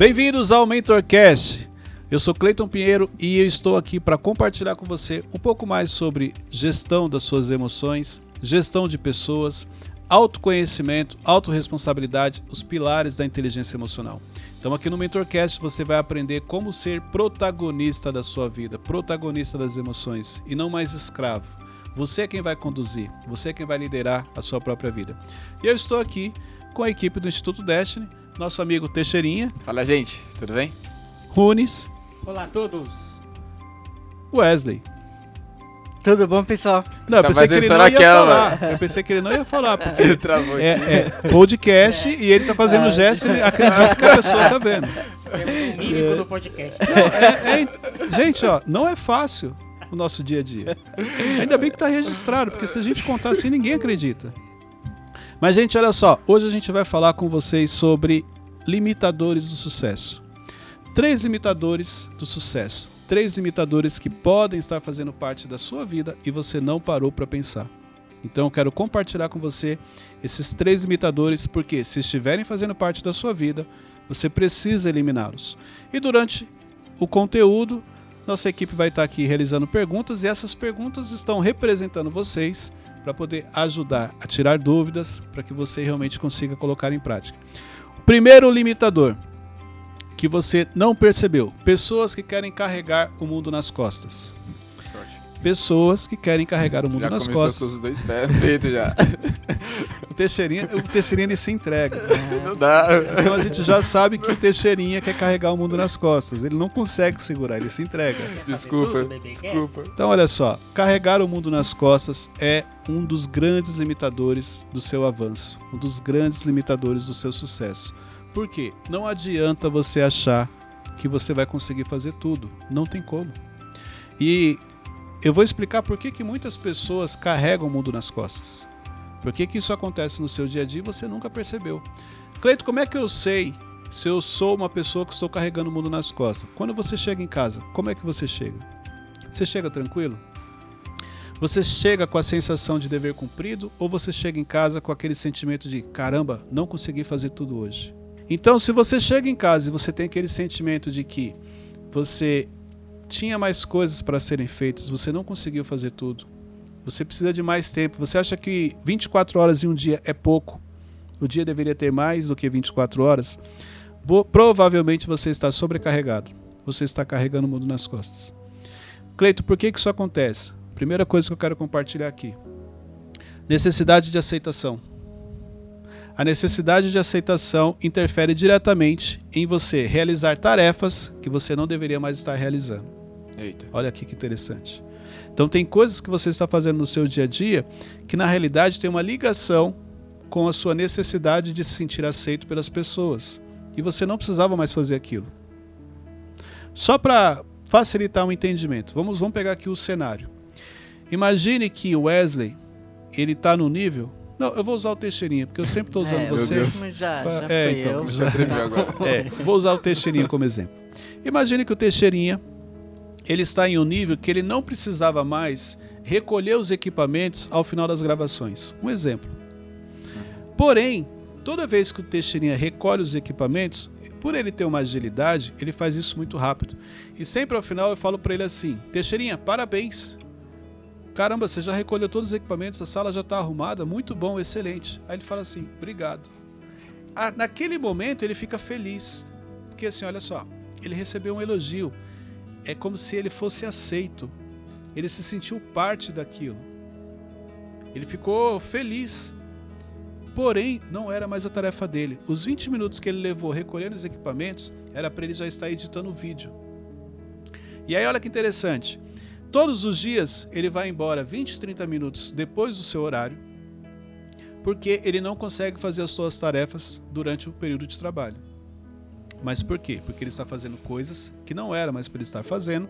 Bem-vindos ao MentorCast. Eu sou Cleiton Pinheiro e eu estou aqui para compartilhar com você um pouco mais sobre gestão das suas emoções, gestão de pessoas, autoconhecimento, autorresponsabilidade, os pilares da inteligência emocional. Então aqui no MentorCast você vai aprender como ser protagonista da sua vida, protagonista das emoções e não mais escravo. Você é quem vai conduzir, você é quem vai liderar a sua própria vida. E eu estou aqui com a equipe do Instituto Destiny, nosso amigo Teixeirinha. Fala, gente, tudo bem? Runes. Olá a todos. Wesley. Tudo bom, pessoal? Não, eu tá pensei que ele não ia aquela, falar. Eu pensei que ele não ia falar, porque Ele travou é, é podcast e ele tá fazendo gesto e acredita que a pessoa tá vendo. Temos um mímico no podcast. É- é- gente, ó, não é fácil o nosso dia a dia. Ainda bem que tá registrado, porque se a gente contar assim, ninguém acredita. Mas, gente, olha só, hoje a gente vai falar com vocês sobre limitadores do sucesso. Três limitadores do sucesso. Três limitadores que podem estar fazendo parte da sua vida e você não parou para pensar. Então eu quero compartilhar com você esses três limitadores, porque se estiverem fazendo parte da sua vida, você precisa eliminá-los. E durante o conteúdo, nossa equipe vai estar aqui realizando perguntas e essas perguntas estão representando vocês para poder ajudar a tirar dúvidas para que você realmente consiga colocar em prática. O primeiro limitador que você não percebeu: pessoas que querem carregar o mundo nas costas. Pessoas que querem carregar o mundo Já nas costas. com os dois pés no peito já. O Teixeirinha, o Teixeirinha ele se entrega. Não dá. Então a gente já sabe que o Teixeirinha quer carregar o mundo nas costas. Ele não consegue segurar, ele se entrega. Desculpa, desculpa. Então olha só, carregar o mundo nas costas é um dos grandes limitadores do seu avanço, um dos grandes limitadores do seu sucesso. Por quê? Não adianta você achar que você vai conseguir fazer tudo, não tem como. E eu vou explicar por que, que muitas pessoas carregam o mundo nas costas. Por que, que isso acontece no seu dia a dia e você nunca percebeu? Cleito, como é que eu sei se eu sou uma pessoa que estou carregando o mundo nas costas? Quando você chega em casa, como é que você chega? Você chega tranquilo? Você chega com a sensação de dever cumprido ou você chega em casa com aquele sentimento de caramba, não consegui fazer tudo hoje? Então, se você chega em casa e você tem aquele sentimento de que você tinha mais coisas para serem feitas, você não conseguiu fazer tudo, você precisa de mais tempo, você acha que 24 horas em um dia é pouco, o dia deveria ter mais do que 24 horas, bo- provavelmente você está sobrecarregado, você está carregando o mundo nas costas. Cleito, por que, que isso acontece? Primeira coisa que eu quero compartilhar aqui: necessidade de aceitação. A necessidade de aceitação interfere diretamente em você realizar tarefas que você não deveria mais estar realizando. Eita. Olha aqui que interessante. Então tem coisas que você está fazendo no seu dia a dia que na realidade tem uma ligação com a sua necessidade de se sentir aceito pelas pessoas. E você não precisava mais fazer aquilo. Só para facilitar o entendimento, vamos, vamos pegar aqui o cenário. Imagine que o Wesley, ele está no nível... Não, eu vou usar o Teixeirinha, porque eu sempre estou usando é, você. Deus. mesmo Já, já É, então, eu. Começou a tremer agora. É, vou usar o Teixeirinha como exemplo. Imagine que o Teixeirinha ele está em um nível que ele não precisava mais recolher os equipamentos ao final das gravações. Um exemplo. Porém, toda vez que o Teixeirinha recolhe os equipamentos, por ele ter uma agilidade, ele faz isso muito rápido. E sempre ao final eu falo para ele assim: Teixeirinha, parabéns. Caramba, você já recolheu todos os equipamentos, a sala já está arrumada, muito bom, excelente. Aí ele fala assim: obrigado. Ah, naquele momento ele fica feliz. Porque assim, olha só, ele recebeu um elogio. É como se ele fosse aceito. Ele se sentiu parte daquilo. Ele ficou feliz. Porém, não era mais a tarefa dele. Os 20 minutos que ele levou recolhendo os equipamentos era para ele já estar editando o vídeo. E aí, olha que interessante. Todos os dias ele vai embora 20, 30 minutos depois do seu horário, porque ele não consegue fazer as suas tarefas durante o período de trabalho. Mas por quê? Porque ele está fazendo coisas que não era mais para ele estar fazendo,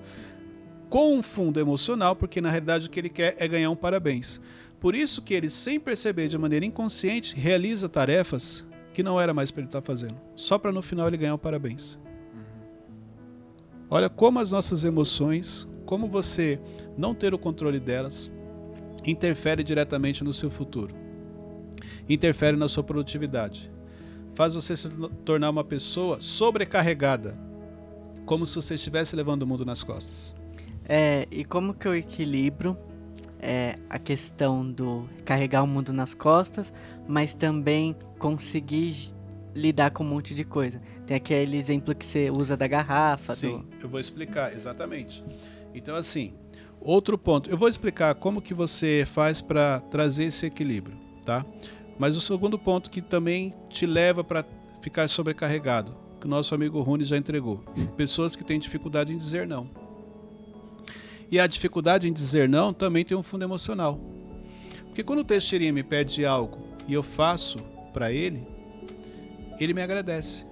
com um fundo emocional, porque na realidade o que ele quer é ganhar um parabéns. Por isso que ele, sem perceber de maneira inconsciente, realiza tarefas que não era mais para ele estar fazendo, só para no final ele ganhar um parabéns. Olha como as nossas emoções, como você não ter o controle delas, interfere diretamente no seu futuro. Interfere na sua produtividade. Faz você se tornar uma pessoa sobrecarregada, como se você estivesse levando o mundo nas costas. É, e como que eu equilibro é, a questão do carregar o mundo nas costas, mas também conseguir lidar com um monte de coisa? Tem aquele exemplo que você usa da garrafa. Sim, do- eu vou explicar, exatamente. Então, assim, outro ponto. Eu vou explicar como que você faz para trazer esse equilíbrio, tá? Mas o segundo ponto que também te leva para ficar sobrecarregado, que o nosso amigo Rony já entregou. Pessoas que têm dificuldade em dizer não. E a dificuldade em dizer não também tem um fundo emocional. Porque quando o Teixeirinha me pede algo e eu faço para ele, ele me agradece.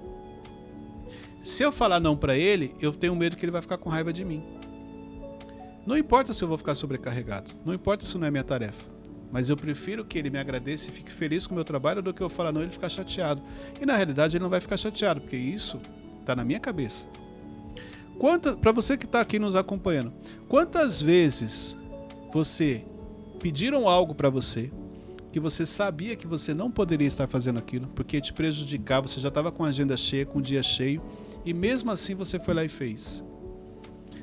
Se eu falar não pra ele, eu tenho medo que ele vai ficar com raiva de mim. Não importa se eu vou ficar sobrecarregado, não importa se não é minha tarefa, mas eu prefiro que ele me agradeça e fique feliz com o meu trabalho do que eu falar não e ele ficar chateado. E na realidade ele não vai ficar chateado, porque isso tá na minha cabeça. Para você que tá aqui nos acompanhando, quantas vezes você pediram algo pra você que você sabia que você não poderia estar fazendo aquilo, porque te prejudicava, você já estava com a agenda cheia, com o dia cheio, e mesmo assim você foi lá e fez.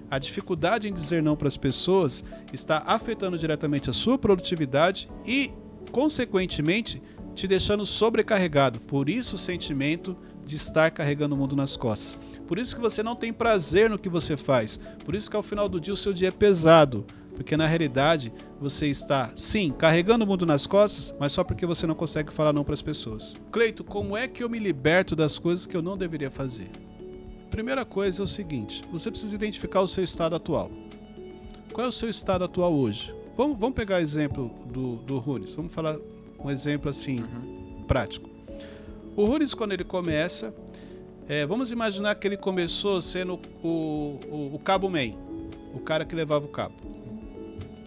A dificuldade em dizer não para as pessoas está afetando diretamente a sua produtividade e, consequentemente, te deixando sobrecarregado. Por isso o sentimento de estar carregando o mundo nas costas. Por isso que você não tem prazer no que você faz. Por isso que ao final do dia o seu dia é pesado. Porque na realidade você está, sim, carregando o mundo nas costas, mas só porque você não consegue falar não para as pessoas. Cleito, como é que eu me liberto das coisas que eu não deveria fazer? Primeira coisa é o seguinte: você precisa identificar o seu estado atual. Qual é o seu estado atual hoje? Vamos, vamos pegar o exemplo do, do Runes. Vamos falar um exemplo assim, prático. O Runes, quando ele começa, é, vamos imaginar que ele começou sendo o, o, o cabo man, o cara que levava o cabo.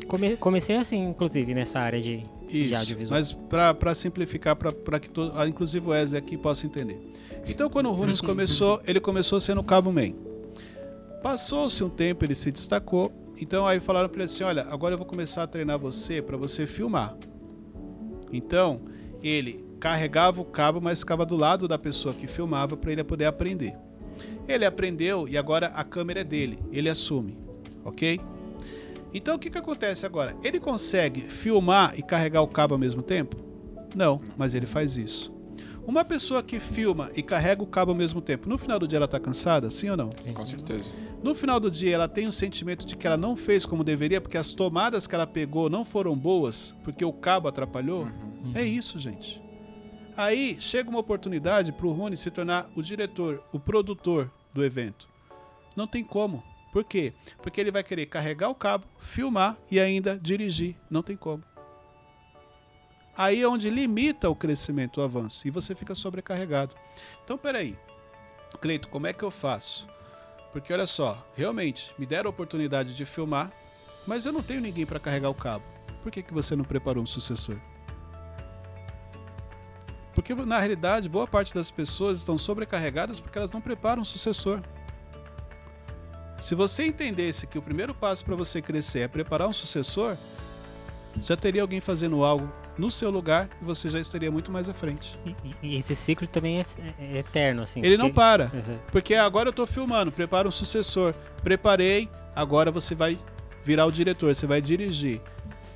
Come- comecei assim, inclusive, nessa área de, de Isso, audiovisual. mas para simplificar, para que todo, ah, inclusive o Wesley aqui possa entender. Então, quando o Runes começou, ele começou sendo cabo man. Passou-se um tempo, ele se destacou. Então, aí falaram para ele assim: Olha, agora eu vou começar a treinar você para você filmar. Então, ele carregava o cabo, mas ficava do lado da pessoa que filmava para ele poder aprender. Ele aprendeu e agora a câmera é dele, ele assume, ok? Então o que, que acontece agora? Ele consegue filmar e carregar o cabo ao mesmo tempo? Não, mas ele faz isso. Uma pessoa que filma e carrega o cabo ao mesmo tempo, no final do dia ela está cansada, sim ou não? Com certeza. No final do dia ela tem o sentimento de que ela não fez como deveria, porque as tomadas que ela pegou não foram boas, porque o cabo atrapalhou? É isso, gente. Aí chega uma oportunidade para o Rony se tornar o diretor, o produtor do evento. Não tem como. Por quê? Porque ele vai querer carregar o cabo, filmar e ainda dirigir. Não tem como. Aí é onde limita o crescimento, o avanço, e você fica sobrecarregado. Então, peraí. Cleito, como é que eu faço? Porque olha só, realmente, me deram a oportunidade de filmar, mas eu não tenho ninguém para carregar o cabo. Por que, que você não preparou um sucessor? Porque na realidade, boa parte das pessoas estão sobrecarregadas porque elas não preparam um sucessor. Se você entendesse que o primeiro passo para você crescer é preparar um sucessor, já teria alguém fazendo algo no seu lugar e você já estaria muito mais à frente. E, e esse ciclo também é, é eterno, assim. Ele não porque- para. Uhum. Porque agora eu tô filmando, prepara um sucessor. Preparei, agora você vai virar o diretor, você vai dirigir.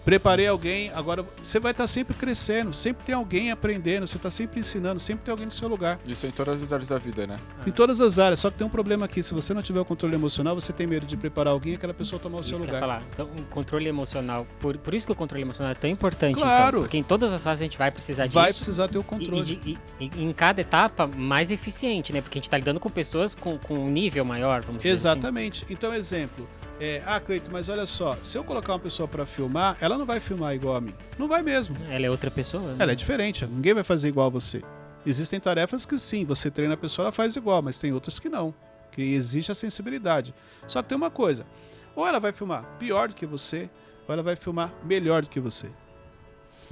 Preparei alguém, agora você vai estar sempre crescendo, sempre tem alguém aprendendo, você está sempre ensinando, sempre tem alguém no seu lugar. Isso em todas as áreas da vida, né? Em todas as áreas, só que tem um problema aqui, se você não tiver o controle emocional, você tem medo de preparar alguém e aquela pessoa tomar o Isso seu que eu ia lugar. falar. Então, o controle emocional, por, por isso que o controle emocional é tão importante. Claro. então, porque em todas as fases a gente vai precisar Vai disso. precisar ter o E, controle. e de- e- e em cada etapa, mais eficiente, né? Porque a gente tá lidando com pessoas com, com um nível maior, vamos dizer assim. Exatamente. Então, exemplo. É, ah, Cleito, mas olha só, se eu colocar uma pessoa para filmar, ela não vai filmar igual a mim. Não vai mesmo. Ela é outra pessoa. né? Ela é diferente, ninguém vai fazer igual a você. Existem tarefas que sim, você treina a pessoa, ela faz igual, mas tem outras que não, que existe a sensibilidade. Só que tem uma coisa, ou ela vai filmar pior do que você, ou ela vai filmar melhor do que você.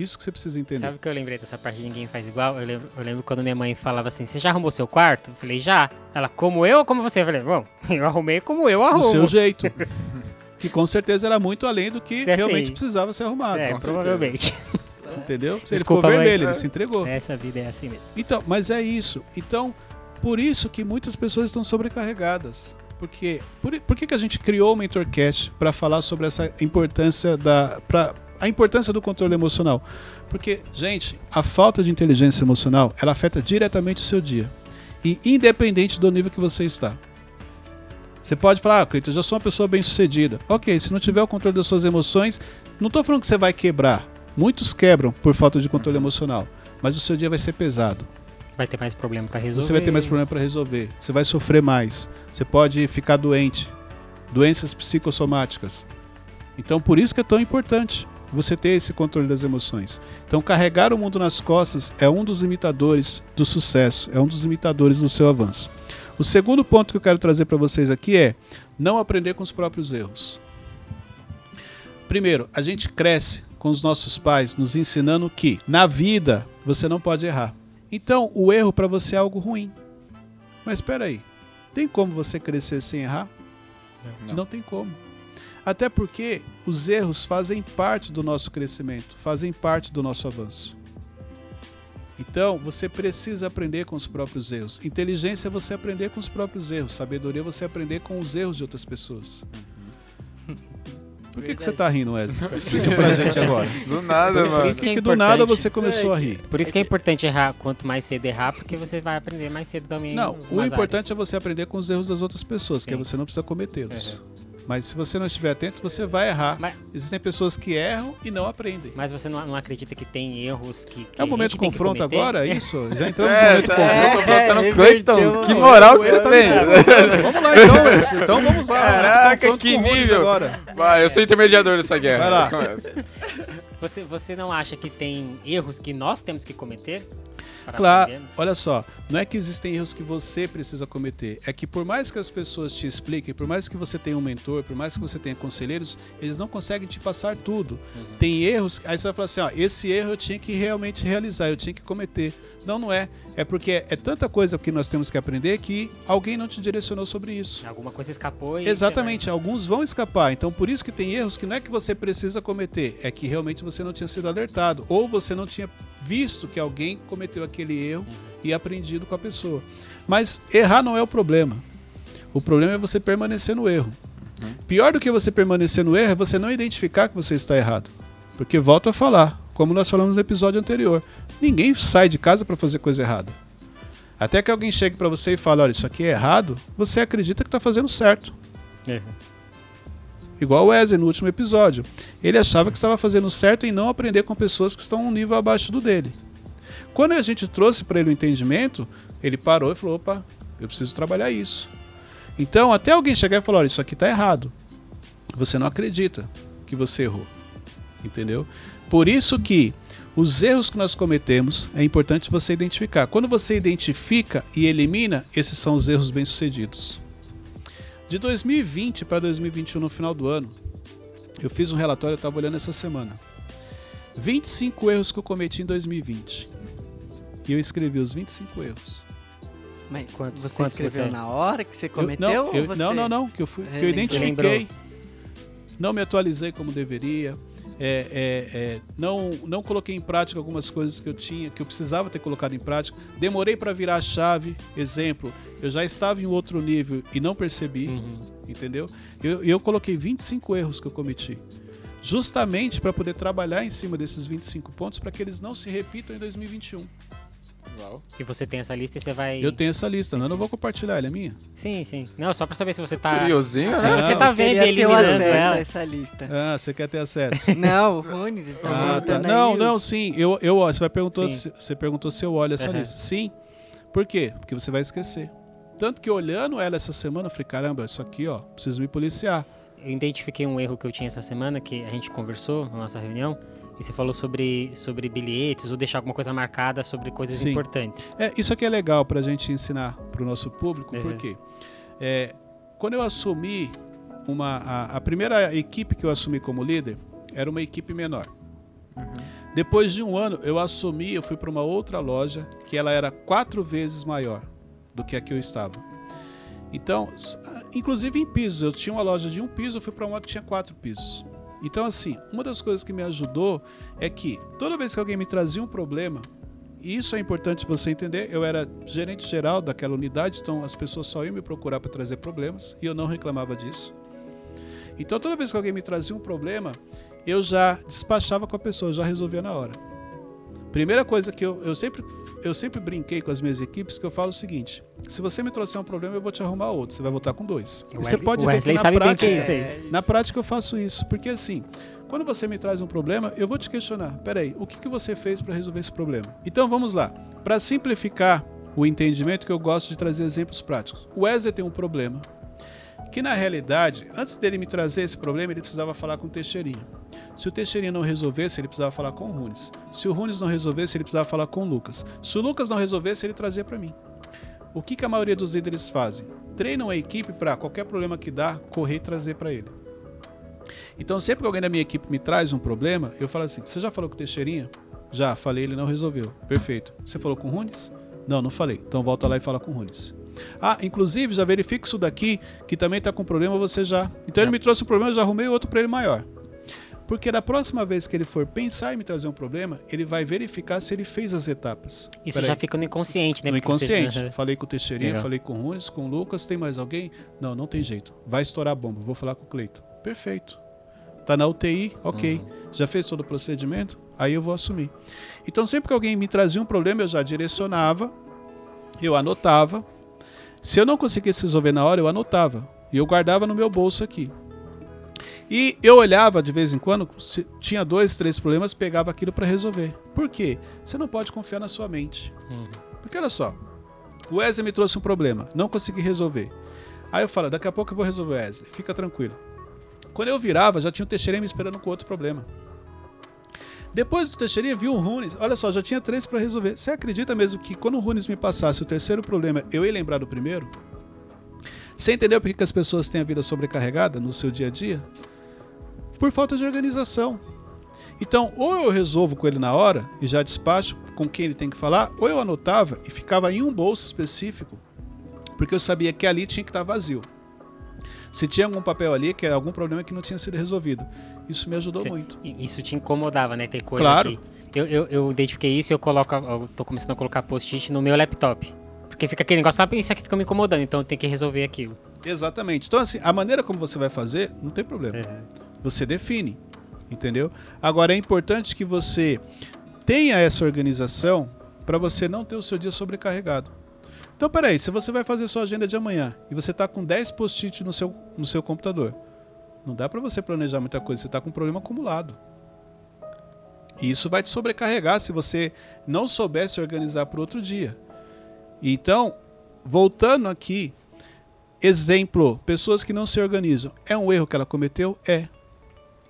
Isso que você precisa entender. Sabe o que eu lembrei dessa parte de ninguém faz igual? Eu lembro, eu lembro quando minha mãe falava assim: Você já arrumou seu quarto? Eu falei: Já. Ela, como eu ou como você? Eu falei: Bom, eu arrumei como eu do arrumo. seu jeito. que com certeza era muito além do que É, realmente sim. precisava ser arrumado. É, provavelmente. Entendeu? Se Desculpa, ele ficou mãe. vermelho, ele se entregou. Essa vida é assim mesmo. Então, mas é isso. Então, por isso que muitas pessoas estão sobrecarregadas. Porque, por, por que, que a gente criou o MentorCast para falar sobre essa importância da. Pra, a importância do controle emocional? Porque, gente, a falta de inteligência emocional ela afeta diretamente o seu dia. E independente do nível que você está. Você pode falar, ah, Cleiton, eu já sou uma pessoa bem sucedida. Ok, se não tiver o controle das suas emoções, não estou falando que você vai quebrar. Muitos quebram por falta de controle emocional. Mas o seu dia vai ser pesado. Vai ter mais problema pra resolver. Você vai ter mais problema para resolver. Você vai sofrer mais. Você pode ficar doente. Doenças psicossomáticas. Então, por isso que é tão importante você ter esse controle das emoções. Então, carregar o mundo nas costas é um dos limitadores do sucesso, é um dos limitadores do seu avanço. O segundo ponto que eu quero trazer para vocês aqui é não aprender com os próprios erros. Primeiro, a gente cresce com os nossos pais nos ensinando que na vida você não pode errar. Então, o erro para você é algo ruim. Mas espera aí, tem como você crescer sem errar? Não. Não tem como. Até porque os erros fazem parte do nosso crescimento, fazem parte do nosso avanço. Então, você precisa aprender com os próprios erros. Inteligência é você aprender com os próprios erros. Sabedoria é você aprender com os erros de outras pessoas. Por que, que você tá rindo, Wesley? Explica pra gente agora. Do nada, Por mano. isso Por que que, é que do nada você começou a rir? Por isso que é importante errar quanto mais cedo errar, porque você vai aprender mais cedo também. Não, o importante é você aprender com os erros das outras pessoas, que Sim. você não precisa cometê-los. Uhum. Mas se você não estiver atento, você vai errar. Mas- Existem pessoas que erram e não aprendem. Mas você não, não acredita que tem erros que. que É o momento que confronto agora, é isso? Já entramos no É, momento tá, confronto. eu tô voltando É, Cleiton. reverteu, Que moral que você tá tem. confrontando. Vamos lá então, Wesley. Então vamos lá. Caraca, confronto que nível. Agora. Vai, eu sou intermediador dessa guerra. Vai lá. Começa. Você, você não acha que tem erros que nós temos que cometer? Claro, olha só, não é que existem erros que você precisa cometer, é que por mais que as pessoas te expliquem, por mais que você tenha um mentor, por mais que você tenha conselheiros, eles não conseguem te passar tudo. Tem erros, aí você vai falar assim, ó, esse erro eu tinha que realmente realizar, eu tinha que cometer. Não, não é. É porque é tanta coisa que nós temos que aprender que alguém não te direcionou sobre isso. Alguma coisa escapou e. Exatamente, alguns vão escapar. Então, por isso que tem erros que não é que você precisa cometer, é que realmente você não tinha sido alertado ou você não tinha visto que alguém cometeu aquele erro e aprendido com a pessoa. Mas errar não é o problema. O problema é você permanecer no erro. Pior do que você permanecer no erro é você não identificar que você está errado. Porque volto a falar, como nós falamos no episódio anterior, ninguém sai de casa para fazer coisa errada. Até que alguém chegue para você e fale, olha, isso aqui é errado, você acredita que está fazendo certo. Uhum. Igual o Wesley no último episódio. Ele achava que estava fazendo certo em não aprender com pessoas que estão um nível abaixo do dele. Quando a gente trouxe para ele o entendimento, ele parou e falou: opa, eu preciso trabalhar isso. Então, até alguém chegar e falar: olha, isso aqui está errado. Você não acredita que você errou. Entendeu? Por isso que os erros que nós cometemos é importante você identificar. Quando você identifica e elimina, esses são os erros bem-sucedidos. De 2020 para 2021, no final do ano, eu fiz um relatório, eu estava olhando essa semana. 25 erros que eu cometi em 2020. E eu escrevi os 25 erros. Mas Quantos- você quantos escreveu você- na hora que você Eu- cometeu? não, ou eu- você... não, não, não, que eu, fui, que eu identifiquei. Não me atualizei como deveria. É, é, é, não, não coloquei em prática algumas coisas que eu tinha, que eu precisava ter colocado em prática. Demorei para virar a chave. Exemplo, eu já estava em outro nível e não percebi, Uhum. entendeu? Eu, eu coloquei 25 erros que eu cometi. Justamente para poder trabalhar em cima desses 25 pontos para que eles não se repitam em 2021. Uau. E você tem essa lista e você vai. Eu tenho essa lista, não, eu não vou compartilhar, ela é minha. Sim, sim. Não, só pra saber se você tá. Curiosinho, Se né? você tá vendo e o eliminando acesso ela. a essa lista. Ah, você quer ter acesso? Não, o Runes, ele tá Ah, tá. Não, os- não, sim. Eu, eu, ó, você, vai perguntou Sim. se, você perguntou se eu olho essa Aham. lista. Sim. Por quê? Porque você vai esquecer. Tanto que olhando ela essa semana, eu falei, caramba, isso aqui, ó, preciso me policiar. Eu identifiquei um erro que eu tinha essa semana, que a gente conversou na nossa reunião, e você falou sobre, sobre bilhetes ou deixar alguma coisa marcada sobre coisas Sim. importantes. É, isso aqui é legal pra gente ensinar pro nosso público, Uhum. porque é, quando eu assumi uma. A, a primeira equipe que eu assumi como líder era uma equipe menor. Depois de um ano, eu assumi, eu fui para uma outra loja que ela era quatro vezes maior do que a que eu estava. Então, inclusive em pisos, eu tinha uma loja de um piso, eu fui para uma que tinha quatro pisos. Então, assim, uma das coisas que me ajudou é que toda vez que alguém me trazia um problema, e isso é importante você entender, eu era gerente geral daquela unidade, então as pessoas só iam me procurar para trazer problemas e eu não reclamava disso. Então, toda vez que alguém me trazia um problema, eu já despachava com a pessoa, já resolvia na hora. Primeira coisa que eu, eu sempre eu sempre brinquei com as minhas equipes que eu falo o seguinte: se você me trouxer um problema, eu vou te arrumar outro. Você vai voltar com dois. E você Wesley- pode ver que Wesley na sabe bem que prática, é isso aí. na prática eu faço isso, porque assim, quando você me traz um problema, eu vou te questionar. Peraí, o que, que você fez para resolver esse problema? Então vamos lá. Para simplificar o entendimento, que eu gosto de trazer exemplos práticos. O Wesley tem um problema que na realidade, antes dele me trazer esse problema, ele precisava falar com o Teixeirinha. Se o Teixeirinha não resolvesse, ele precisava falar com o Runes. Se o Runes não resolvesse, ele precisava falar com o Lucas. Se o Lucas não resolvesse, ele trazia para mim. O que, que a maioria dos líderes fazem? Treinam a equipe para qualquer problema que dá, correr e trazer para ele. Então, sempre que alguém da minha equipe me traz um problema, eu falo assim: Você já falou com o Teixeirinha? Já, falei, ele não resolveu. Perfeito. Você falou com o Runes? Não, não falei. Então volta lá e fala com o Runes. Ah, inclusive, já verifique isso daqui, que também está com problema, você já. Então ele me trouxe um problema, eu já arrumei outro para ele maior. Porque da próxima vez que ele for pensar em me trazer um problema, ele vai verificar se ele fez as etapas. Isso já fica no inconsciente, né? No Porque você- inconsciente. Falei com o Teixeirinha, Legal. falei com o Runes, com o Lucas, tem mais alguém? Não, não tem jeito. Vai estourar a bomba, vou falar com o Cleito. Perfeito. Tá na UTI, ok. Já fez todo o procedimento? Aí eu vou assumir. Então sempre que alguém me trazia um problema, eu já direcionava, eu anotava. Se eu não conseguisse resolver na hora, eu anotava. E eu guardava no meu bolso aqui. E eu olhava de vez em quando, se tinha dois, três problemas, pegava aquilo para resolver. Por quê? Você não pode confiar na sua mente. Uhum. Porque olha só, o Wesley me trouxe um problema, não consegui resolver. Aí eu falo, daqui a pouco eu vou resolver o Wesley, fica tranquilo. Quando eu virava, já tinha o Teixeirinha me esperando com outro problema. Depois do Teixeirinha, viu o Runes, olha só, já tinha três para resolver. Você acredita mesmo que quando o Runes me passasse o terceiro problema, eu ia lembrar do primeiro? Você entendeu por que que as pessoas têm a vida sobrecarregada no seu dia a dia? Por falta de organização. Então, ou eu resolvo com ele na hora e já despacho com quem ele tem que falar, ou eu anotava e ficava em um bolso específico, porque eu sabia que ali tinha que estar vazio. Se tinha algum papel ali, que é algum problema que não tinha sido resolvido. Isso me ajudou Cê- muito. Isso te incomodava, né? Ter coisa Claro. aqui. Eu, eu, eu identifiquei isso e eu coloco. Eu tô começando a colocar post-it no meu laptop. Porque fica aquele negócio, ah, isso aqui fica me incomodando, então eu tenho que resolver aquilo. Exatamente. Então, assim, a maneira como você vai fazer, não tem problema. Uhum. Você define, entendeu? Agora é importante que você tenha essa organização para você não ter o seu dia sobrecarregado. Então, peraí, se você vai fazer sua agenda de amanhã e você está com 10 post-it no seu, no seu computador, não dá para você planejar muita coisa, você está com um problema acumulado. E isso vai te sobrecarregar se você não souber se organizar para outro dia. Então, voltando aqui, exemplo, pessoas que não se organizam. É um erro que ela cometeu? É.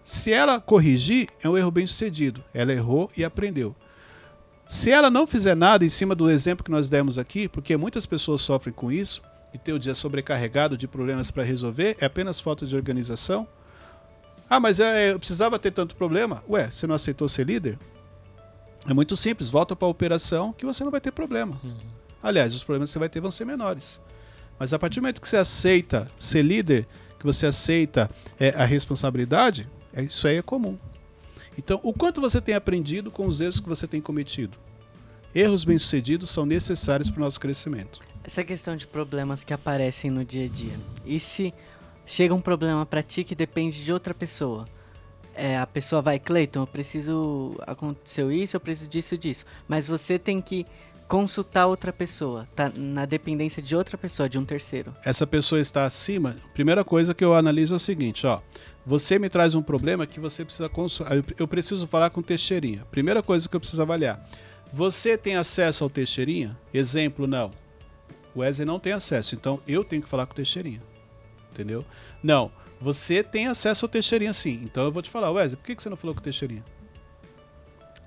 Se ela corrigir, é um erro bem sucedido. Ela errou e aprendeu. Se ela não fizer nada em cima do exemplo que nós demos aqui, porque muitas pessoas sofrem com isso, e ter o dia sobrecarregado de problemas para resolver, é apenas falta de organização. Ah, mas é, eu precisava ter tanto problema. Ué, você não aceitou ser líder? É muito simples, volta para a operação que você não vai ter problema. Aliás, os problemas que você vai ter vão ser menores. Mas a partir do momento que você aceita ser líder, que você aceita é, a responsabilidade, é, isso aí é comum. Então, o quanto você tem aprendido com os erros que você tem cometido? Erros bem-sucedidos são necessários para o nosso crescimento. Essa questão de problemas que aparecem no dia a dia. E se chega um problema pra ti que depende de outra pessoa? É, a pessoa vai, Cleiton, eu preciso. Aconteceu isso, eu preciso disso disso. Mas você tem que consultar outra pessoa. Tá na dependência de outra pessoa, de um terceiro. Essa pessoa está acima. Primeira coisa que eu analiso é o seguinte, ó. Você me traz um problema que você precisa consultar. Eu- preciso falar com o Teixeirinha. Primeira coisa que eu preciso avaliar. Você tem acesso ao Teixeirinha? Exemplo, não. O Wesley não tem acesso, então eu tenho que falar com o Teixeirinha. Entendeu? Não. Você tem acesso ao Teixeirinha sim. Então eu vou te falar, Wesley, por que você não falou com o Teixeirinha?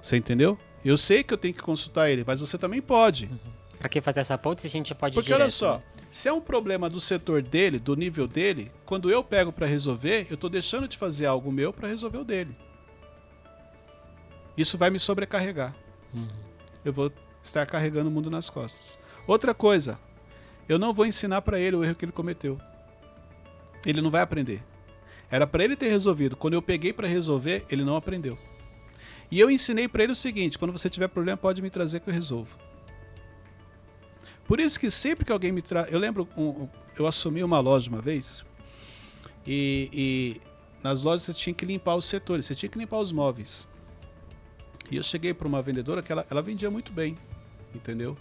Você entendeu? Eu sei que eu tenho que consultar ele, mas você também pode. Pra que fazer essa ponte se a gente pode Porque olha direto, só, né? se é um problema do setor dele, do nível dele, quando eu pego pra resolver, eu tô deixando de fazer algo meu pra resolver o dele. Isso vai me sobrecarregar. Uhum. Eu vou estar carregando o mundo nas costas. Outra coisa, eu não vou ensinar pra ele o erro que ele cometeu. Ele não vai aprender. Era para ele ter resolvido. Quando eu peguei para resolver, ele não aprendeu. E eu ensinei para ele o seguinte: quando você tiver problema, pode me trazer que eu resolvo. Por isso que sempre que alguém me traz. Eu lembro, um, eu assumi uma loja uma vez e, e nas lojas você tinha que limpar os setores, você tinha que limpar os móveis. E eu cheguei para uma vendedora que ela, ela vendia muito bem, entendeu?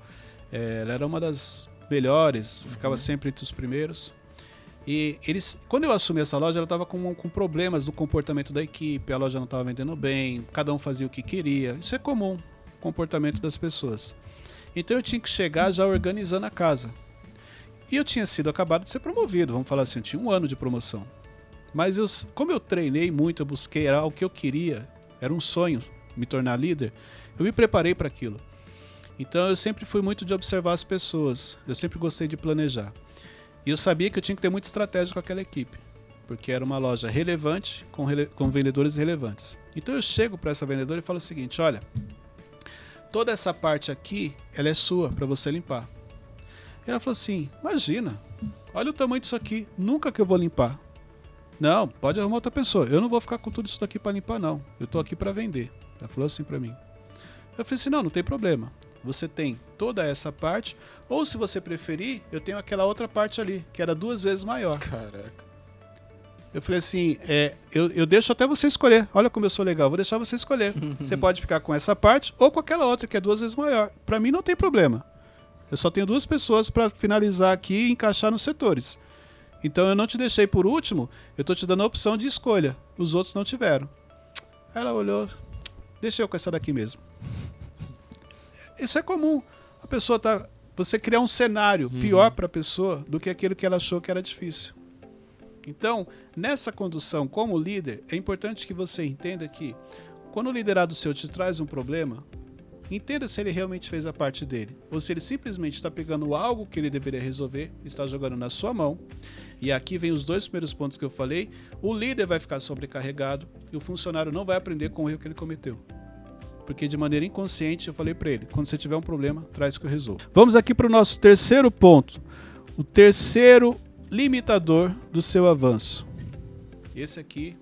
É, ela era uma das melhores, ficava sempre entre os primeiros. E eles, quando eu assumi essa loja, ela estava com, com problemas do comportamento da equipe, a loja não estava vendendo bem, cada um fazia o que queria. Isso é comum, comportamento das pessoas. Então eu tinha que chegar já organizando a casa. E eu tinha sido acabado de ser promovido, vamos falar assim, eu tinha um ano de promoção. Mas eu, como eu treinei muito, eu busquei, era o que eu queria, era um sonho me tornar líder, eu me preparei para aquilo. Então eu sempre fui muito de observar as pessoas, eu sempre gostei de planejar. E eu sabia que eu tinha que ter muita estratégia com aquela equipe, porque era uma loja relevante com, rele com vendedores relevantes. Então eu chego para essa vendedora e falo o seguinte: olha, toda essa parte aqui, ela é sua para você limpar. E ela falou assim: imagina, olha o tamanho disso aqui, nunca que eu vou limpar. Não, pode arrumar outra pessoa. Eu não vou ficar com tudo isso daqui para limpar, não. Eu tô aqui para vender. Ela falou assim para mim. Eu falei assim: não, não tem problema. Você tem toda essa parte, ou se você preferir, eu tenho aquela outra parte ali, que era duas vezes maior. Caraca. Eu falei assim: é, eu, eu deixo até você escolher. Olha como eu sou legal, vou deixar você escolher. você pode ficar com essa parte ou com aquela outra, que é duas vezes maior. Para mim não tem problema. Eu só tenho duas pessoas para finalizar aqui e encaixar nos setores. Então eu não te deixei por último, eu tô te dando a opção de escolha. Os outros não tiveram. Ela olhou, deixa eu com essa daqui mesmo. Isso é comum. A pessoa tá. Você criar um cenário pior para a pessoa do que aquilo que ela achou que era difícil. Então, nessa condução como líder, é importante que você entenda que quando o liderado seu te traz um problema, entenda se ele realmente fez a parte dele, ou se ele simplesmente está pegando algo que ele deveria resolver, está jogando na sua mão. E aqui vem os dois primeiros pontos que eu falei: o líder vai ficar sobrecarregado e o funcionário não vai aprender com o erro que ele cometeu. Porque de maneira inconsciente eu falei para ele: quando você tiver um problema, traz que eu resolvo. Vamos aqui para o nosso terceiro ponto. O terceiro limitador do seu avanço. Esse aqui.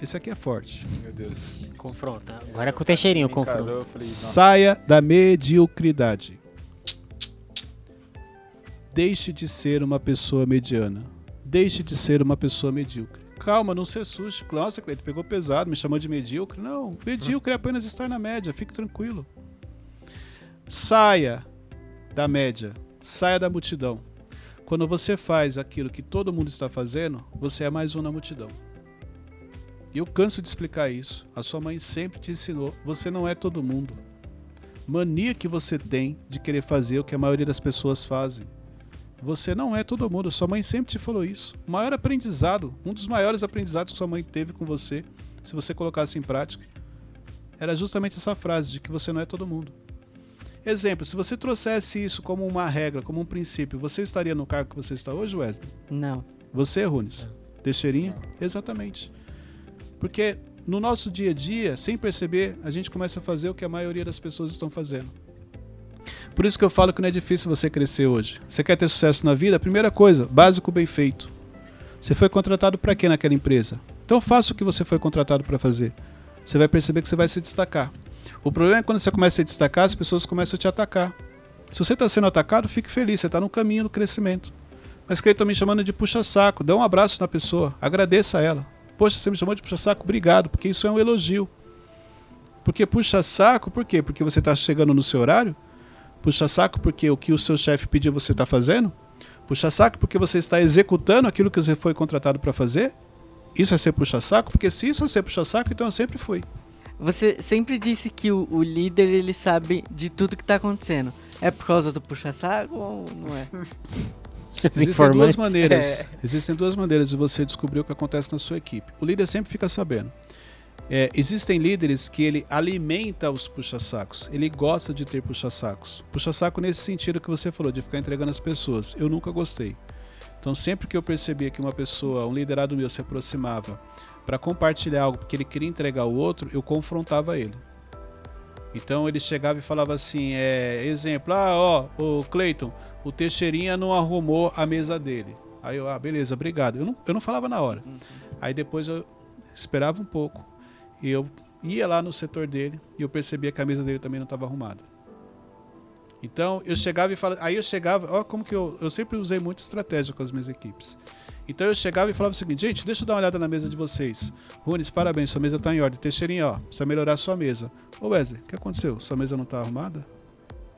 Esse aqui é forte. Meu Deus. Confronta. Agora é com o Teixeirinho não. Saia da mediocridade. Deixe de ser uma pessoa mediana. Deixe de ser uma pessoa medíocre. Calma, não se assuste. Nossa, Cleiton, pegou pesado, me chamou de medíocre. Não, medíocre é apenas estar na média, fique tranquilo. Saia da média, saia da multidão. Quando você faz aquilo que todo mundo está fazendo, você é mais um na multidão. E eu canso de explicar isso. A sua mãe sempre te ensinou: você não é todo mundo. Mania que você tem de querer fazer o que a maioria das pessoas fazem. Você não é todo mundo. Sua mãe sempre te falou isso. O maior aprendizado, um dos maiores aprendizados que sua mãe teve com você, se você colocasse em prática, era justamente essa frase de que você não é todo mundo. Exemplo, se você trouxesse isso como uma regra, como um princípio, você estaria no cargo que você está hoje, Wesley? Não. Você, Runes? Teixeirinha? Exatamente. Porque no nosso dia a dia, sem perceber, a gente começa a fazer o que a maioria das pessoas estão fazendo. Por isso que eu falo que não é difícil você crescer hoje. Você quer ter sucesso na vida? Primeira coisa, básico bem feito. Você foi contratado para quê naquela empresa? Então faça o que você foi contratado para fazer. Você vai perceber que você vai se destacar. O problema é quando você começa a se destacar, as pessoas começam a te atacar. Se você está sendo atacado, fique feliz, você está no caminho do crescimento. Mas que estão me chamando de puxa-saco, dê um abraço na pessoa, agradeça a ela. Poxa, você me chamou de puxa-saco, obrigado, porque isso é um elogio. Porque puxa-saco, por quê? Porque você está chegando no seu horário? Puxa-saco porque o que o seu chefe pediu você está fazendo? Puxa-saco porque você está executando aquilo que você foi contratado para fazer? Isso é ser puxa-saco? Porque se isso é ser puxa-saco, então eu sempre fui. Você sempre disse que o, o líder ele sabe de tudo que tá acontecendo. É por causa do puxa-saco ou não é? Existem duas maneiras. Existem duas maneiras de você descobrir o que acontece na sua equipe. O líder sempre fica sabendo. É, existem líderes que ele alimenta os puxa-sacos. Ele gosta de ter puxa-sacos. Puxa-saco nesse sentido que você falou, de ficar entregando as pessoas. Eu nunca gostei. Então, sempre que eu percebia que uma pessoa, um liderado meu, se aproximava para compartilhar algo que ele queria entregar ao outro, eu confrontava ele. Então ele chegava e falava assim, é, exemplo, ah, ó, o Cleiton, o Teixeirinha não arrumou a mesa dele. Aí eu, ah, beleza, obrigado. Eu não, eu não falava na hora. Aí depois eu esperava um pouco. E eu ia lá no setor dele e eu percebia que a camisa dele também não estava arrumada. Então eu chegava e falava. Aí eu chegava, ó, como que eu. Eu sempre usei muita estratégia com as minhas equipes. Então eu chegava e falava o seguinte, gente, deixa eu dar uma olhada na mesa de vocês. Runes, parabéns, sua mesa tá em ordem. Teixeirinha, ó, precisa melhorar a sua mesa. Ô Wesley, o que aconteceu? Sua mesa não tá arrumada?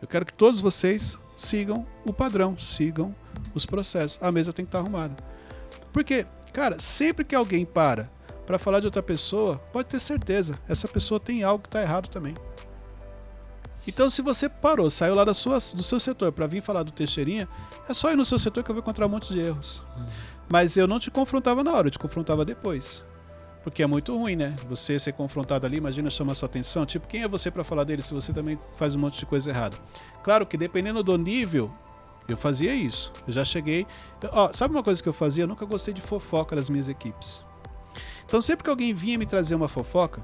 Eu quero que todos vocês sigam o padrão, sigam os processos. A mesa tem que estar arrumada. Porque, cara, sempre que alguém para para falar de outra pessoa, pode ter certeza, essa pessoa tem algo que está errado também. Então, se você parou, saiu lá da sua, do seu setor para vir falar do Teixeirinha, é só ir no seu setor que eu vou encontrar um monte de erros. Mas eu não te confrontava na hora, eu te confrontava depois. Porque é muito ruim, né? Você ser confrontado ali, imagina chamar sua atenção. Tipo, quem é você para falar dele se você também faz um monte de coisa errada? Claro que dependendo do nível, eu fazia isso. Eu já cheguei. Ó, sabe uma coisa que eu fazia? Eu nunca gostei de fofoca das minhas equipes. Então, sempre que alguém vinha me trazer uma fofoca,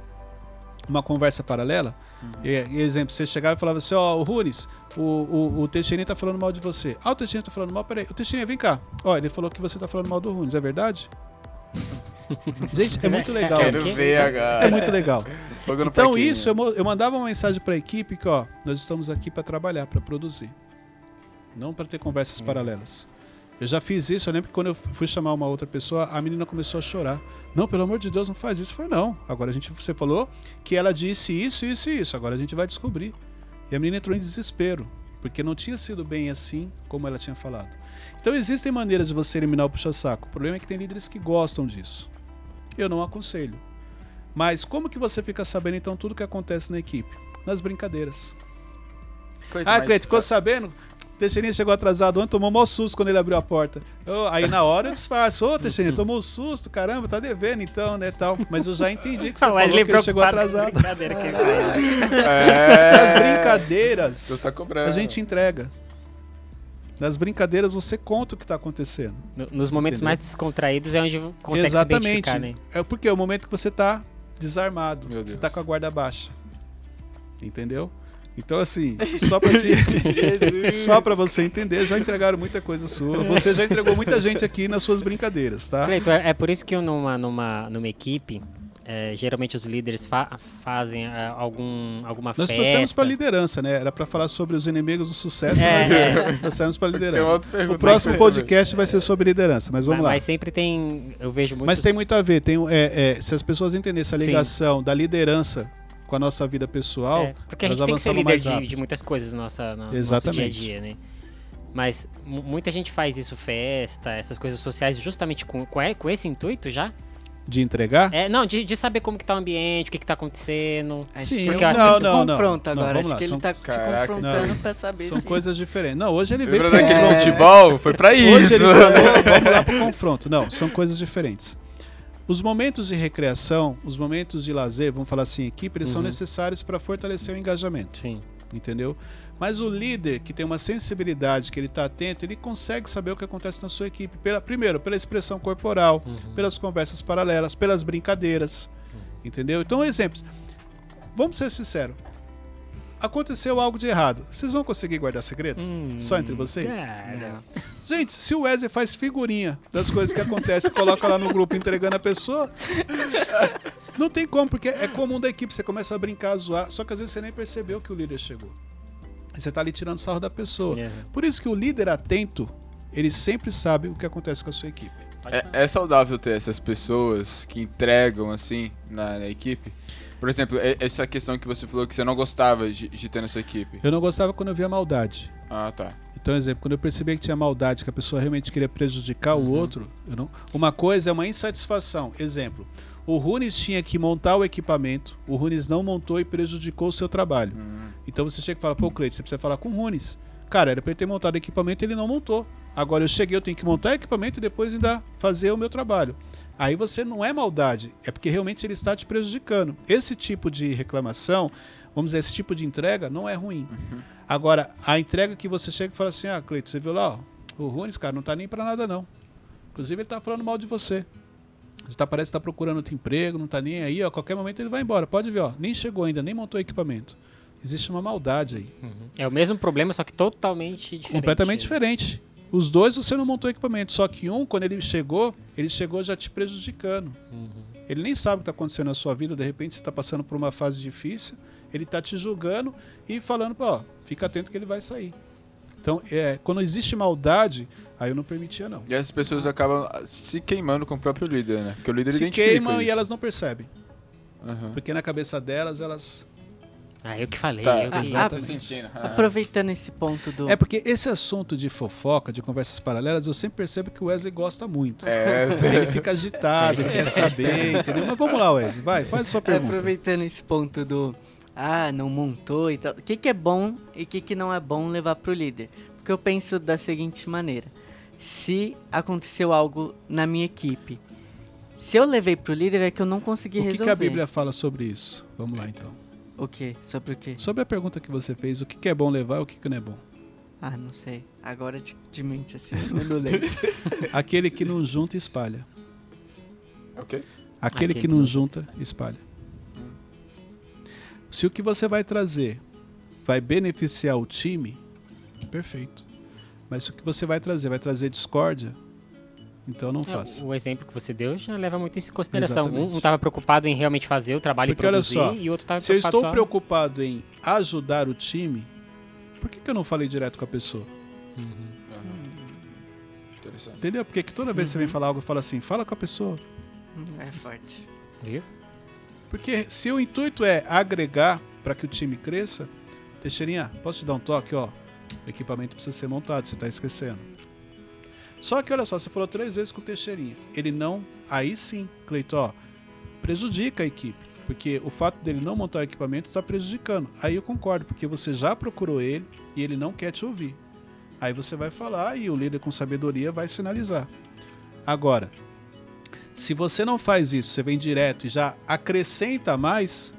uma conversa paralela, e, e exemplo, você chegava e falava assim: Ó, o Runes, o, o, o Teixeirinha tá falando mal de você. Ah, o Teixeirinha tá falando mal, peraí. O Teixeirinha, vem cá. Ó, ele falou que você tá falando mal do Runes, é verdade? Gente, é muito legal. Quero isso. ver agora. É muito legal. Então isso, eu, eu mandava uma mensagem para a equipe que, ó, nós estamos aqui para trabalhar, para produzir. Não para ter conversas paralelas. Eu já fiz isso, eu lembro que quando eu fui chamar uma outra pessoa, a menina começou a chorar. Não, pelo amor de Deus, não faz isso. Eu falei, não. Agora a gente, você falou que ela disse isso, isso e isso. Agora a gente vai descobrir. E a menina entrou em desespero, porque não tinha sido bem assim como ela tinha falado. Então existem maneiras de você eliminar o puxa-saco. O problema é que tem líderes que gostam disso. Eu não aconselho. Mas como que você fica sabendo então tudo que acontece na equipe? Nas brincadeiras. Coisa Ah, Cleiton, ficou sabendo? Teixeirinha chegou atrasado ontem, tomou mó susto quando ele abriu a porta. Eu- aí na hora eu disfarço, ô Teixeirinha, tomou um susto, caramba, tá devendo então, né, tal. Mas eu já entendi que você falou que ele chegou a atrasado. brincadeira que ele faz. É. Nas brincadeiras, Deus tá cobrando. a gente entrega. Nas brincadeiras você conta o que tá acontecendo. No- Nos momentos Entendeu? mais descontraídos é onde consegue Exatamente. se identificar, né? É porque é o momento que você tá desarmado, Meu você Deus. tá com a guarda baixa. Entendeu? Então assim, só pra te Só pra você entender, já entregaram muita coisa sua. Você já entregou muita gente aqui nas suas brincadeiras, tá? Cleiton, é, é por isso que eu numa, numa, numa equipe, é, geralmente os líderes fa- fazem é, algum, alguma Nós festa. trouxemos pra liderança, né? Era pra falar sobre os inimigos do sucesso, É, mas é. nós trouxemos pra Tem liderança. O próximo podcast vai ser sobre liderança, mas vamos mas, lá. mas sempre tem, eu vejo muito. Mas tem muito a ver. Tem, é, é, se as pessoas entenderem essa Sim. ligação da liderança com a nossa vida pessoal, É, porque a gente tem que ser líder mais de, de muitas coisas no nossa, no nosso dia a Exatamente. dia, né? Mas mu- muita gente faz isso, festa, essas coisas sociais, justamente com, com, com esse intuito já. de entregar. É, não, de, de saber como que tá o ambiente, o que que tá acontecendo. Sim, porque eu acho não, que não, não. confronta Não, agora. vamos Acho lá, que ele são- tá te Caraca. confrontando Não. pra saber São se... coisas diferentes. Não, hoje ele veio Lembra pro futebol? Foi pra isso. Hoje ele falou, vamos lá pro confronto. Não, são coisas diferentes. Os momentos de recreação, os momentos de lazer, vamos falar assim, equipe, eles são Uhum. necessários para fortalecer o engajamento, Sim. entendeu? Mas o líder que tem uma sensibilidade, que ele está atento, ele consegue saber o que acontece na sua equipe. Pela, primeiro, pela expressão corporal, Uhum. pelas conversas paralelas, pelas brincadeiras, entendeu? Então, exemplos. Vamos ser sinceros. Aconteceu algo de errado. Vocês vão conseguir guardar segredo? Hum, Só entre vocês? cara. Gente, se o Wesley faz figurinha das coisas que acontecem e coloca lá no grupo entregando a pessoa, não tem como, porque é comum da equipe. Você começa a brincar, a zoar, só que às vezes você nem percebeu que o líder chegou. E Você tá ali tirando sarro da pessoa. Uhum. Por isso que o líder atento, ele sempre sabe o que acontece com a sua equipe. É, é saudável ter essas pessoas que entregam assim na, na equipe? Por exemplo, e- essa questão que você falou que você não gostava de, de ter na sua equipe. Eu não gostava quando eu via maldade. Ah, tá. Então, exemplo, quando eu percebia que tinha maldade, que a pessoa realmente queria prejudicar Uhum. o outro, não... uma coisa é uma insatisfação. Exemplo, o Runes tinha que montar o equipamento, o Runes não montou e prejudicou o seu trabalho. Hum, Então você chega e fala, pô, Cleiton, você precisa falar com o Runes. Cara, era pra ele ter montado o equipamento e ele não montou. Agora eu cheguei, eu tenho que montar o equipamento e depois ainda fazer o meu trabalho. Aí você não é maldade, é porque realmente ele está te prejudicando. Esse tipo de reclamação, vamos dizer, esse tipo de entrega não é ruim. Agora, a entrega que você chega e fala assim, ah, Cleiton, você viu lá, ó, o Runes, cara, não tá nem pra nada não. Inclusive ele tá falando mal de você. Você tá, parece que tá procurando outro emprego, não tá nem aí, ó, a qualquer momento ele vai embora. Pode ver, ó, nem chegou ainda, nem montou o equipamento. Existe uma maldade aí. Uhum. É o mesmo problema, só que totalmente diferente. Completamente diferente. Os dois você não montou equipamento, só que um, quando ele chegou, ele chegou já te prejudicando. Ele nem sabe o que está acontecendo na sua vida, de repente você está passando por uma fase difícil, ele está te julgando e falando, ó, fica atento que ele vai sair. Então, é, quando existe maldade, aí eu não permitia não. E essas pessoas acabam ah, se queimando com o próprio líder, né? Porque o líder Se queimam e isso. elas não percebem, Aham. porque na cabeça delas elas Ah, eu que falei, Tá, eu que... Ah, Exatamente. Sentindo. Ah. Aproveitando esse ponto do. É porque esse assunto de fofoca, de conversas paralelas, eu sempre percebo que o Wesley gosta muito. É, Ele fica agitado, ele quer saber, entendeu? Mas vamos lá, Wesley, vai, faz a sua pergunta. Aproveitando esse ponto do. Ah, não montou e tal. O que, que é bom e o que, que não é bom levar pro líder? Porque eu penso da seguinte maneira: se aconteceu algo na minha equipe, se eu levei pro líder é que eu não consegui O que, resolver. que a Bíblia fala sobre isso? Vamos lá então. O quê? Sobre o quê? Sobre a pergunta que você fez, o que, que é bom levar e o que, que não é bom? Ah, não sei. Agora de, de mente assim, eu não lembro. Aquele que não junta, espalha. Ok. Aquele Aquele que não junta, espalha. Se o que você vai trazer vai beneficiar o time, perfeito. Mas se o que você vai trazer vai trazer discórdia, então não É, faça. o exemplo que você deu já leva muito isso em consideração. Exatamente. Um, um tava preocupado em realmente fazer o trabalho Porque e olha produzir, só, e o outro tava Se eu preocupado estou só... preocupado em ajudar o time, por que, que eu não falei direto com a pessoa? Aham. Interessante. Entendeu? Porque que toda vez que você vem falar algo, eu falo assim, fala com a pessoa. Hum, é forte. Viu? Porque se o intuito é agregar para que o time cresça, Teixeirinha, posso te dar um toque, ó? O equipamento precisa ser montado, você está esquecendo. Só que olha só, você falou três vezes com o Teixeirinha. Ele não. Aí sim, Cleiton, ó, prejudica a equipe. Porque o fato dele não montar o equipamento está prejudicando. Aí eu concordo, porque você já procurou ele e ele não quer te ouvir. Aí você vai falar e o líder com sabedoria vai sinalizar. Agora, se você não faz isso, você vem direto e já acrescenta mais,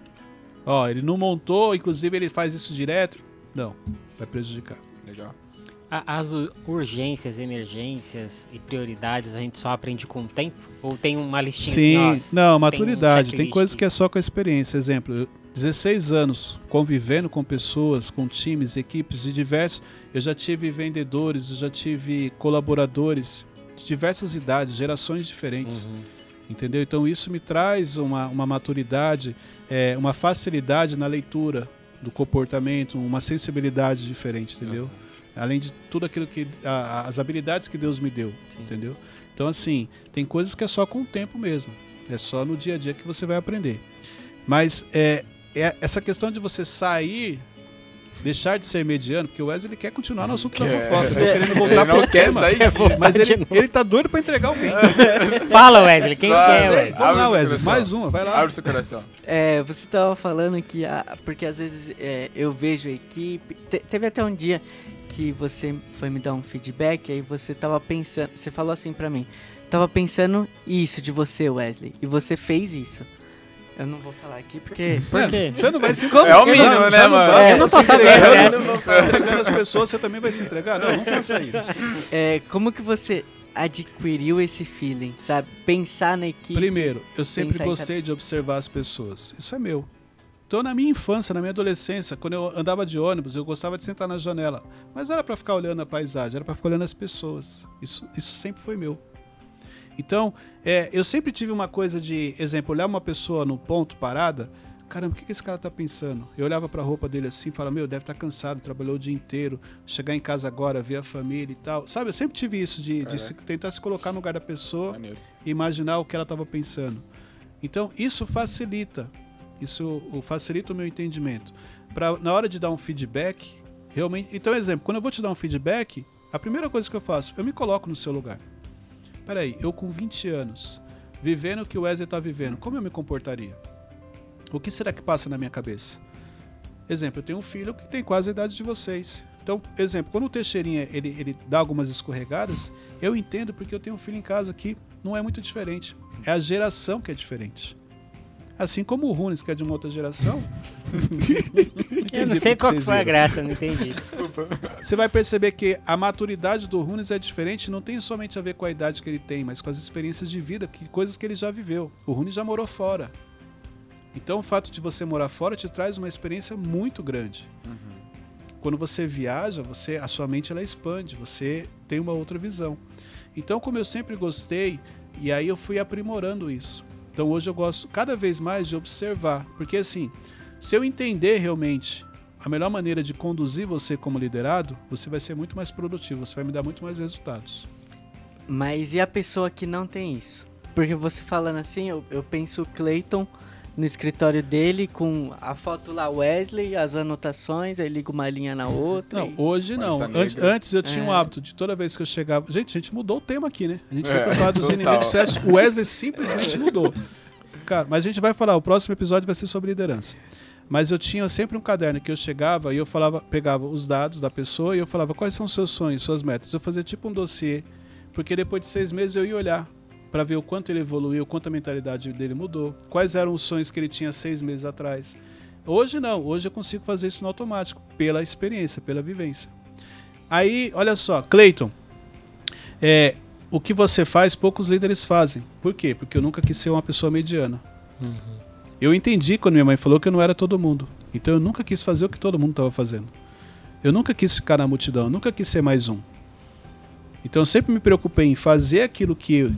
ó, ele não montou, inclusive ele faz isso direto, não, vai prejudicar. Legal. As urgências, emergências e prioridades a gente só aprende com o tempo? Ou tem uma listinha Sim, assim, ó, não, tem um maturidade. Tem, coisas que é só com a experiência. Exemplo, eu- 16 anos convivendo com pessoas, com times, equipes de diversos. Eu já tive vendedores, eu já tive colaboradores de diversas idades, gerações diferentes. Uhum. Entendeu? Então isso me traz uma, uma maturidade, é, uma facilidade na leitura do comportamento, uma sensibilidade diferente, entendeu? Além de tudo aquilo que. a- as habilidades que Deus me deu, Sim. entendeu? Então, assim, tem coisas que é só com o tempo mesmo. É só no dia a dia que você vai aprender. Mas é, é essa questão de você sair, deixar de ser mediano, porque o Wesley ele quer continuar no assunto da Quer. fofoca, ele tá querendo Ele voltar não pro quer tema. sair Mas ele, ele tá doido pra entregar alguém. Fala, Wesley, quem Só- que é. Wesley? Vamos lá, Wesley, mais uma, vai lá. Abre seu coração. É, você tava falando que. ah, porque às vezes é, eu vejo a equipe. te- teve até um dia que você foi me dar um feedback, aí você tava pensando. Você falou assim pra mim. Tava pensando isso de você, Wesley. E você fez isso. Eu não vou falar aqui porque. Por quê? Você não vai se Como? É o mínimo, já né, não mano? É, não você tô sabendo entregando- tá entregando as pessoas, você também vai se entregar? Não, não faça isso. É, como que você adquiriu esse feeling, sabe? Pensar na equipe. Primeiro, eu sempre Pensar em gostei de observar as pessoas. Isso é meu. Então, na minha infância, na minha adolescência, quando eu andava de ônibus, eu gostava de sentar na janela. Mas não era para ficar olhando a paisagem, era para ficar olhando as pessoas. Isso, isso sempre foi meu. Então, é, eu sempre tive uma coisa de, exemplo, olhar uma pessoa no ponto parada, caramba, o que, que esse cara tá pensando? Eu olhava pra roupa dele assim e falava, meu, deve estar cansado, trabalhou o dia inteiro, chegar em casa agora, ver a família e tal. Sabe, eu sempre tive isso de, de se- tentar se colocar no lugar da pessoa Maneiro. e imaginar o que ela estava pensando. Então, isso facilita. Isso facilita o meu entendimento. Pra, na hora de dar um feedback, realmente. Então, exemplo, quando eu vou te dar um feedback, a primeira coisa que eu faço, eu me coloco no seu lugar. Peraí, eu com 20 anos, vivendo o que o Wesley está vivendo, como eu me comportaria? O que será que passa na minha cabeça? Exemplo, eu tenho um filho que tem quase a idade de vocês. Então, exemplo, quando o Teixeirinha ele, ele dá algumas escorregadas, eu entendo porque eu tenho um filho em casa que não é muito diferente. É a geração que é diferente. Assim como o Runes, que é de uma outra geração. Eu não sei qual que foi a graça, não entendi isso. Você vai perceber que a maturidade do Runes é diferente, não tem somente a ver com a idade que ele tem, mas com as experiências de vida, que, coisas que ele já viveu. O Runes já morou fora. Então o fato de você morar fora te traz uma experiência muito grande. quando você viaja, você a sua mente ela expande, você tem uma outra visão. Então, como eu sempre gostei, e aí eu fui aprimorando isso. Então, hoje eu gosto cada vez mais de observar, porque assim, se eu entender realmente a melhor maneira de conduzir você como liderado, você vai ser muito mais produtivo, você vai me dar muito mais resultados. Mas e a pessoa que não tem isso? Porque você falando assim, eu, eu penso o Clayton no escritório dele com a foto lá Wesley, as anotações, aí liga uma linha na outra. Não, e- hoje não. Marisa Antes, antes eu tinha um É. hábito de toda vez que eu chegava. Gente, a gente mudou o tema aqui, né? A gente É, vai falar dos total. inimigos sérios. O Wesley simplesmente mudou. Cara, mas a gente vai falar, o próximo episódio vai ser sobre liderança. Mas eu tinha sempre um caderno que eu chegava e eu falava, pegava os dados da pessoa e eu falava quais são os seus sonhos, suas metas. Eu fazia tipo um dossiê, porque depois de seis meses eu ia olhar para ver o quanto ele evoluiu, o quanto a mentalidade dele mudou, quais eram os sonhos que ele tinha seis meses atrás. Hoje não, hoje eu consigo fazer isso no automático, pela experiência, pela vivência. Aí, olha só, Clayton, é, o que você faz, poucos líderes fazem. Por quê? Porque eu nunca quis ser uma pessoa mediana. Eu entendi quando minha mãe falou que eu não era todo mundo. Então eu nunca quis fazer o que todo mundo estava fazendo. Eu nunca quis ficar na multidão, eu nunca quis ser mais um. Então eu sempre me preocupei em fazer aquilo que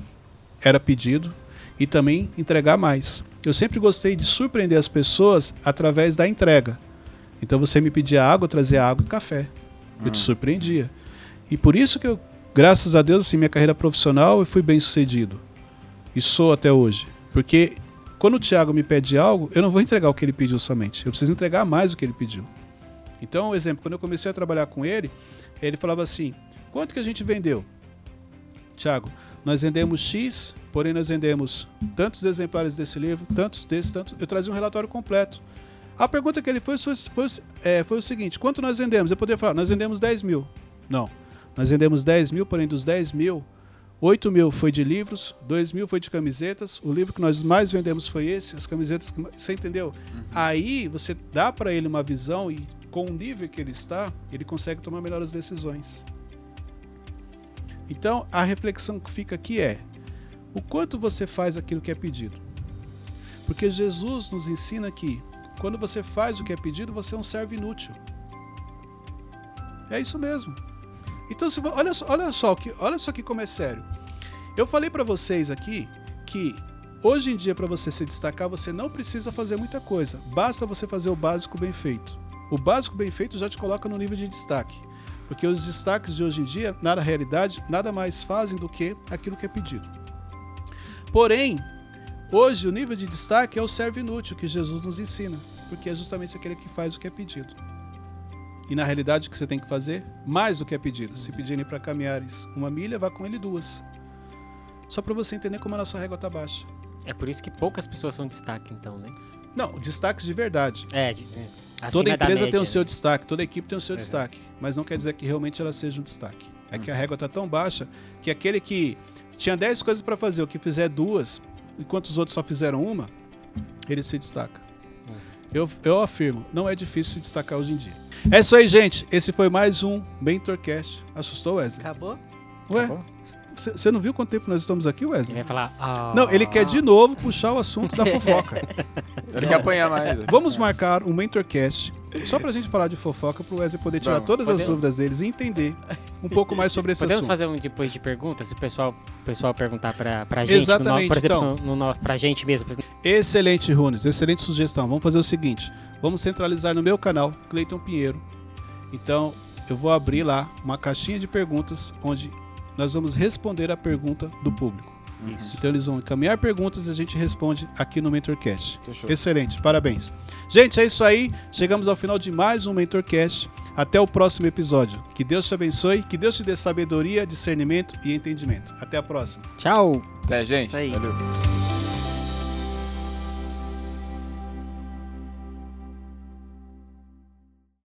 era pedido e também entregar mais. Eu sempre gostei de surpreender as pessoas através da entrega. Então você me pedia água, eu trazia água e café. Eu te surpreendia. E por isso que eu, graças a Deus, assim, minha carreira profissional, eu fui bem sucedido. E sou até hoje. Porque quando o Thiago me pede algo, eu não vou entregar o que ele pediu somente. Eu preciso entregar mais do que ele pediu. Então, um exemplo, quando eu comecei a trabalhar com ele, ele falava assim: quanto que a gente vendeu? Thiago, nós vendemos X, porém nós vendemos tantos exemplares desse livro, tantos desses, tantos. Eu trazia um relatório completo. A pergunta que ele fez foi, foi, é, foi o seguinte: quanto nós vendemos? Eu poderia falar, nós vendemos 10 mil. Não. Nós vendemos 10 mil, porém dos 10 mil, 8 mil foi de livros, 2 mil foi de camisetas. O livro que nós mais vendemos foi esse, as camisetas. Que, você entendeu? Aí você dá para ele uma visão e com o nível que ele está, ele consegue tomar melhores decisões. Então a reflexão que fica aqui é: o quanto você faz aquilo que é pedido? Porque Jesus nos ensina que quando você faz o que é pedido, você é um servo inútil. É isso mesmo. Então, se, olha, só, olha só que, olha só que como é sério. Eu falei para vocês aqui que hoje em dia para você se destacar, você não precisa fazer muita coisa. Basta você fazer o básico bem feito. O básico bem feito já te coloca no nível de destaque. Porque os destaques de hoje em dia, na realidade, nada mais fazem do que aquilo que é pedido. Porém, hoje o nível de destaque é o servo inútil que Jesus nos ensina, porque é justamente aquele que faz o que é pedido. E na realidade o que você tem que fazer? Mais do que é pedido. Se pedirem para caminhares uma milha, vá com ele duas. Só para você entender como a nossa régua está baixa. É por isso que poucas pessoas são destaque, então, né? Não, destaques de verdade. É, de, é. Acima toda da empresa tem o seu né? destaque, toda equipe tem o seu Uhum. destaque, mas não quer dizer que realmente ela seja um destaque. É que a régua está tão baixa que aquele que tinha 10 coisas para fazer, o que fizer duas, enquanto os outros só fizeram uma, ele se destaca. Uhum. Eu, eu afirmo, não é difícil se destacar hoje em dia. É isso aí, gente. Esse foi mais um Mentorcast. Assustou, Wesley? Acabou? Ué, Acabou? Você não viu quanto tempo nós estamos aqui, Ele Wesley? vai falar. "Ah". Não, ele quer de novo puxar o assunto da fofoca. Ele quer apanhar mais. Vamos marcar um Mentorcast só pra gente falar de fofoca, pro Wesley poder tirar Vamos. todas as Podemos. dúvidas deles e entender um pouco mais sobre esse Podemos assunto. fazer um depois de perguntas? Se o pessoal, o pessoal perguntar pra, pra gente, no no- Exatamente, por exemplo, então. no, no- pra gente mesmo. Excelente, Runes, excelente sugestão. Vamos fazer o seguinte: vamos centralizar no meu canal, Cleiton Pinheiro. Então, eu vou abrir lá uma caixinha de perguntas onde nós vamos responder a pergunta do público. Isso. Então, eles vão encaminhar perguntas e a gente responde aqui no Mentorcast. Fechou. Excelente, parabéns. Gente, é isso aí. Chegamos ao final de mais um Mentorcast. Até o próximo episódio. Que Deus te abençoe, que Deus te dê sabedoria, discernimento e entendimento. Até a próxima. Tchau! Até, gente. Isso aí. Valeu.